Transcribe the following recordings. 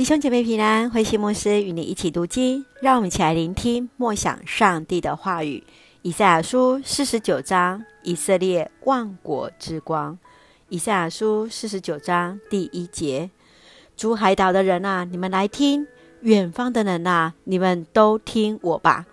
弟兄姐妹平安，慧馨牧师与你一起读经，让我们一起来聆听默想上帝的话语。以赛亚书四十九章，以色列万国之光。以赛亚书四十九章第一节：诸海岛的人啊，你们来听；远方的人啊，你们都听我吧。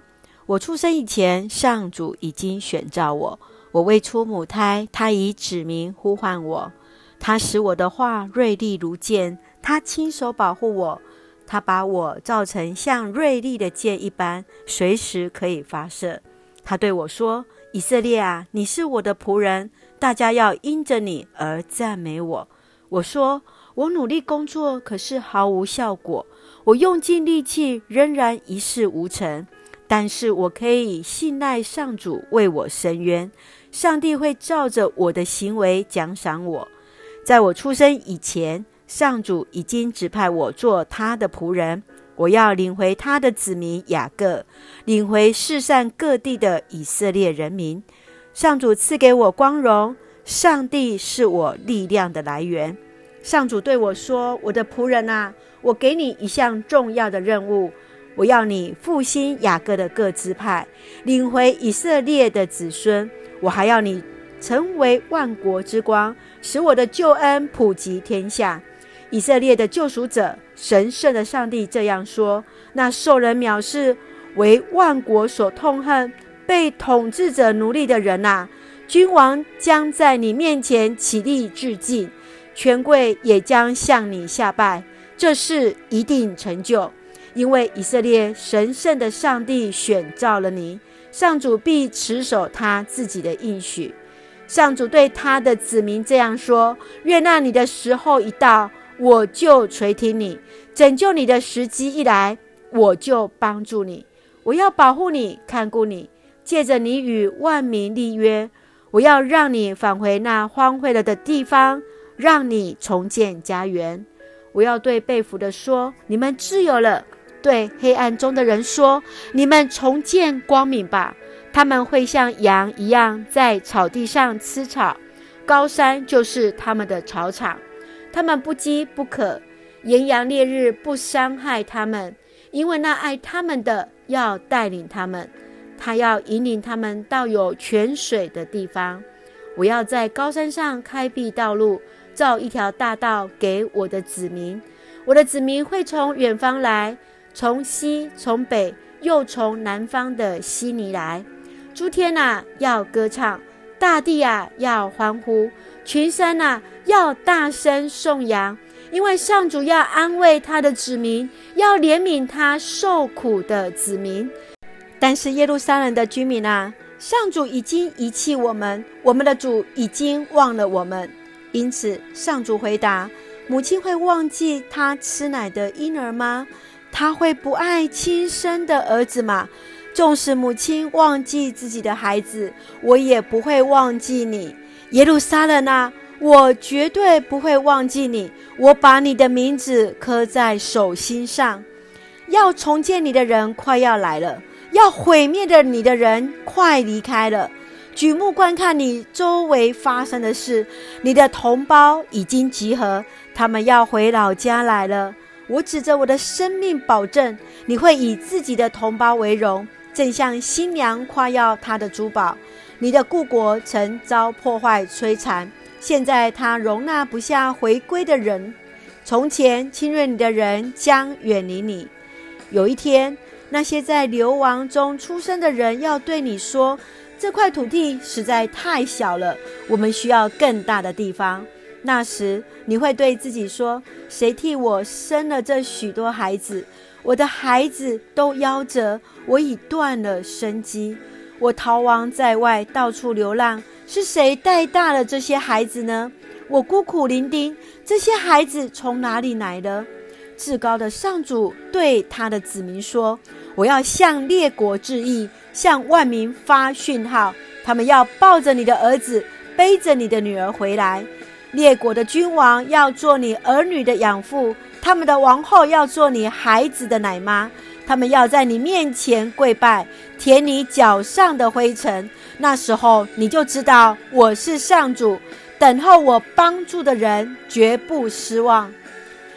我出生以前，上主已经选召我；我未出母胎，他已指名呼唤我。他使我的话锐利如剑。他亲手保护我，他把我造成像锐利的箭一般，随时可以发射。他对我说：“以色列啊，你是我的仆人，大家要因着你而赞美我。”我说：“我努力工作，可是毫无效果；我用尽力气，仍然一事无成。但是我可以信赖上主为我伸冤，上帝会照着我的行为奖赏我。在我出生以前。”上主已经指派我做他的仆人，我要领回他的子民雅各，领回世散各地的以色列人民。上主赐给我光荣，上帝是我力量的来源。上主对我说：“我的仆人啊，我给你一项重要的任务，我要你复兴雅各的各支派，领回以色列的子孙。我还要你成为万国之光，使我的救恩普及天下。”以色列的救赎者，神圣的上帝这样说：那受人藐视、为万国所痛恨、被统治者奴隶的人呐，君王将在你面前起立致敬，权贵也将向你下拜。这事一定成就，因为以色列神圣的上帝选召了你，上主必持守他自己的应许。上主对他的子民这样说：愿那你的时候一到。我就垂听你，拯救你的时机一来，我就帮助你。我要保护你，看顾你，借着你与万民立约。我要让你返回那荒废了的地方，让你重建家园。我要对被俘的说：你们自由了；对黑暗中的人说：你们重见光明吧。他们会像羊一样在草地上吃草，高山就是他们的草场。他们不饥不渴，炎阳烈日不伤害他们，因为那爱他们的要带领他们，他要引领他们到有泉水的地方。我要在高山上开辟道路，造一条大道给我的子民。我的子民会从远方来，从西从北，又从南方的悉尼来。诸天啊，要歌唱。大地啊，要欢呼；群山啊，要大声颂扬，因为上主要安慰他的子民，要怜悯他受苦的子民。但是耶路撒冷的居民啊，上主已经遗弃我们，我们的主已经忘了我们。因此，上主回答：母亲会忘记她吃奶的婴儿吗？她会不爱亲生的儿子吗？纵使母亲忘记自己的孩子，我也不会忘记你，耶路撒冷啊！我绝对不会忘记你。我把你的名字刻在手心上。要重建你的人快要来了，要毁灭的你的人快离开了。举目观看你周围发生的事，你的同胞已经集合，他们要回老家来了。我指着我的生命保证，你会以自己的同胞为荣。正像新娘夸耀她的珠宝，你的故国曾遭破坏摧残，现在它容纳不下回归的人。从前侵略你的人将远离你。有一天，那些在流亡中出生的人要对你说：“这块土地实在太小了，我们需要更大的地方。”那时，你会对自己说：“谁替我生了这许多孩子？”我的孩子都夭折，我已断了生机。我逃亡在外，到处流浪。是谁带大了这些孩子呢？我孤苦伶仃，这些孩子从哪里来的？至高的上主对他的子民说：“我要向列国致意，向万民发讯号。他们要抱着你的儿子，背着你的女儿回来。列国的君王要做你儿女的养父。”他们的王后要做你孩子的奶妈，他们要在你面前跪拜，舔你脚上的灰尘。那时候你就知道我是上主，等候我帮助的人绝不失望。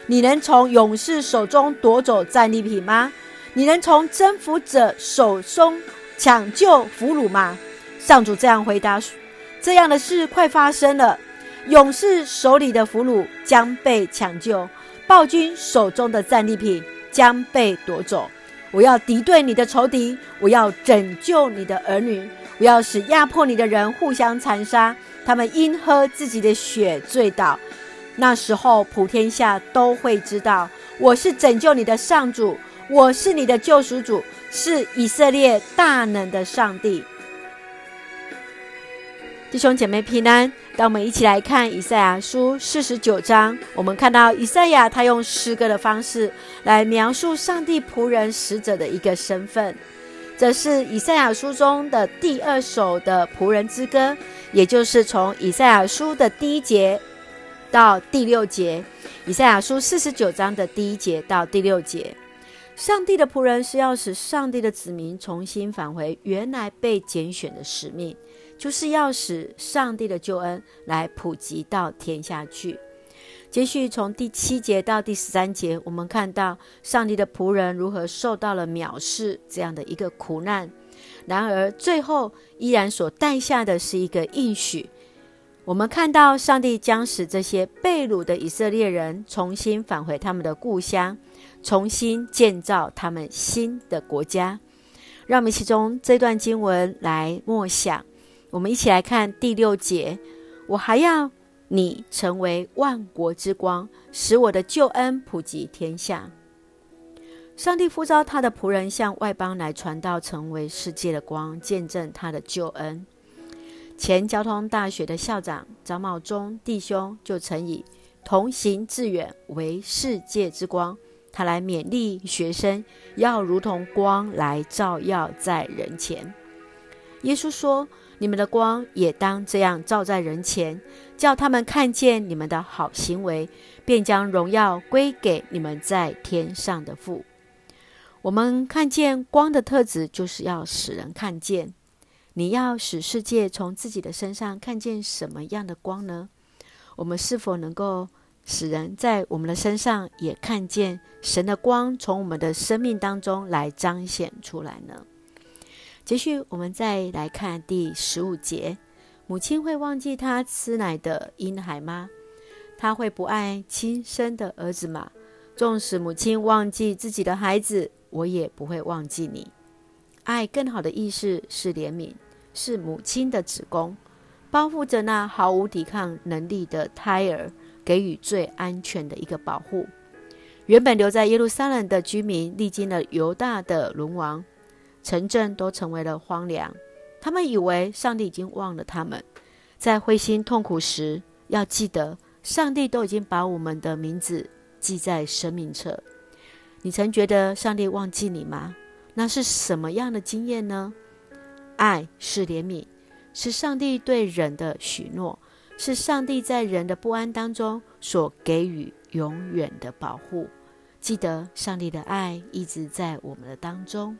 你能从勇士手中夺走战利品吗？你能从征服者手中抢救俘虏吗？上主这样回答：这样的事快发生了。勇士手里的俘虏将被抢救，暴君手中的战利品将被夺走。我要敌对你的仇敌，我要拯救你的儿女，我要使压迫你的人互相残杀，他们因喝自己的血醉倒。那时候，普天下都会知道，我是拯救你的上主，我是你的救赎主，是以色列大能的上帝。弟兄姐妹平安，让我们一起来看以赛亚书四十九章。我们看到以赛亚他用诗歌的方式来描述上帝仆人使者的一个身份。这是以赛亚书中的第二首的仆人之歌，也就是从以赛亚书的第一节到第六节。以赛亚书四十九章的第一节到第六节，上帝的仆人是要使上帝的子民重新返回原来被拣选的使命。就是要使上帝的救恩来普及到天下去。接续从第七节到第十三节，我们看到上帝的仆人如何受到了藐视这样的一个苦难，然而最后依然所带下的是一个应许。我们看到上帝将使这些被掳的以色列人重新返回他们的故乡，重新建造他们新的国家。让我们其中这段经文来默想。我们一起来看第六节，我还要你成为万国之光，使我的救恩普及天下。上帝呼召他的仆人向外邦来传道，成为世界的光，见证他的救恩。前交通大学的校长张茂忠弟兄就曾以“同行致远，为世界之光”，他来勉励学生要如同光来照耀在人前。耶稣说。你们的光也当这样照在人前，叫他们看见你们的好行为，便将荣耀归给你们在天上的父。我们看见光的特质，就是要使人看见。你要使世界从自己的身上看见什么样的光呢？我们是否能够使人在我们的身上也看见神的光，从我们的生命当中来彰显出来呢？继续，我们再来看第十五节：母亲会忘记她吃奶的婴孩吗？她会不爱亲生的儿子吗？纵使母亲忘记自己的孩子，我也不会忘记你。爱更好的意思是怜悯，是母亲的子宫，包覆着那毫无抵抗能力的胎儿，给予最安全的一个保护。原本留在耶路撒冷的居民，历经了犹大的沦亡。城镇都成为了荒凉，他们以为上帝已经忘了他们。在灰心痛苦时，要记得上帝都已经把我们的名字记在生命册。你曾觉得上帝忘记你吗？那是什么样的经验呢？爱是怜悯，是上帝对人的许诺，是上帝在人的不安当中所给予永远的保护。记得上帝的爱一直在我们的当中。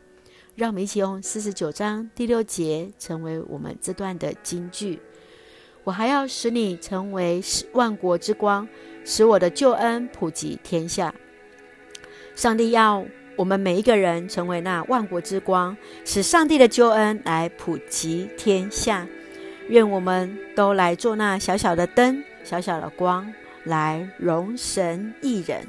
让我们一起用四十九章第六节成为我们这段的金句。我还要使你成为万国之光，使我的救恩普及天下。上帝要我们每一个人成为那万国之光，使上帝的救恩来普及天下。愿我们都来做那小小的灯、小小的光，来荣神益人。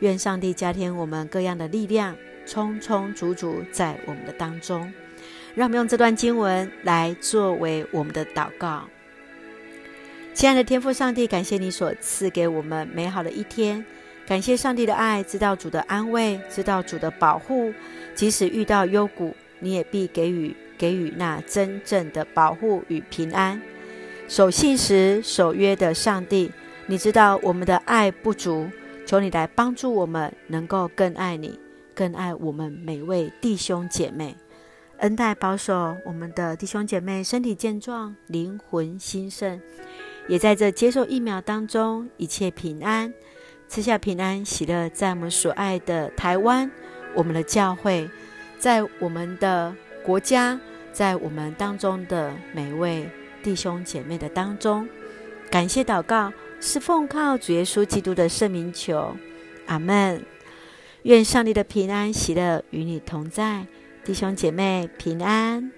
愿上帝加添我们各样的力量。充充足足在我们的当中，让我们用这段经文来作为我们的祷告。亲爱的天父上帝，感谢你所赐给我们美好的一天，感谢上帝的爱，知道主的安慰，知道主的保护，即使遇到幽谷，你也必给予给予那真正的保护与平安。守信时守约的上帝，你知道我们的爱不足，求你来帮助我们，能够更爱你。更爱我们每位弟兄姐妹，恩待保守我们的弟兄姐妹身体健壮，灵魂兴盛，也在这接受疫苗当中一切平安，赐下平安喜乐，在我们所爱的台湾，我们的教会，在我们的国家，在我们当中的每位弟兄姐妹的当中，感谢祷告是奉靠主耶稣基督的圣名求，阿门。愿上帝的平安喜乐与你同在，弟兄姐妹平安。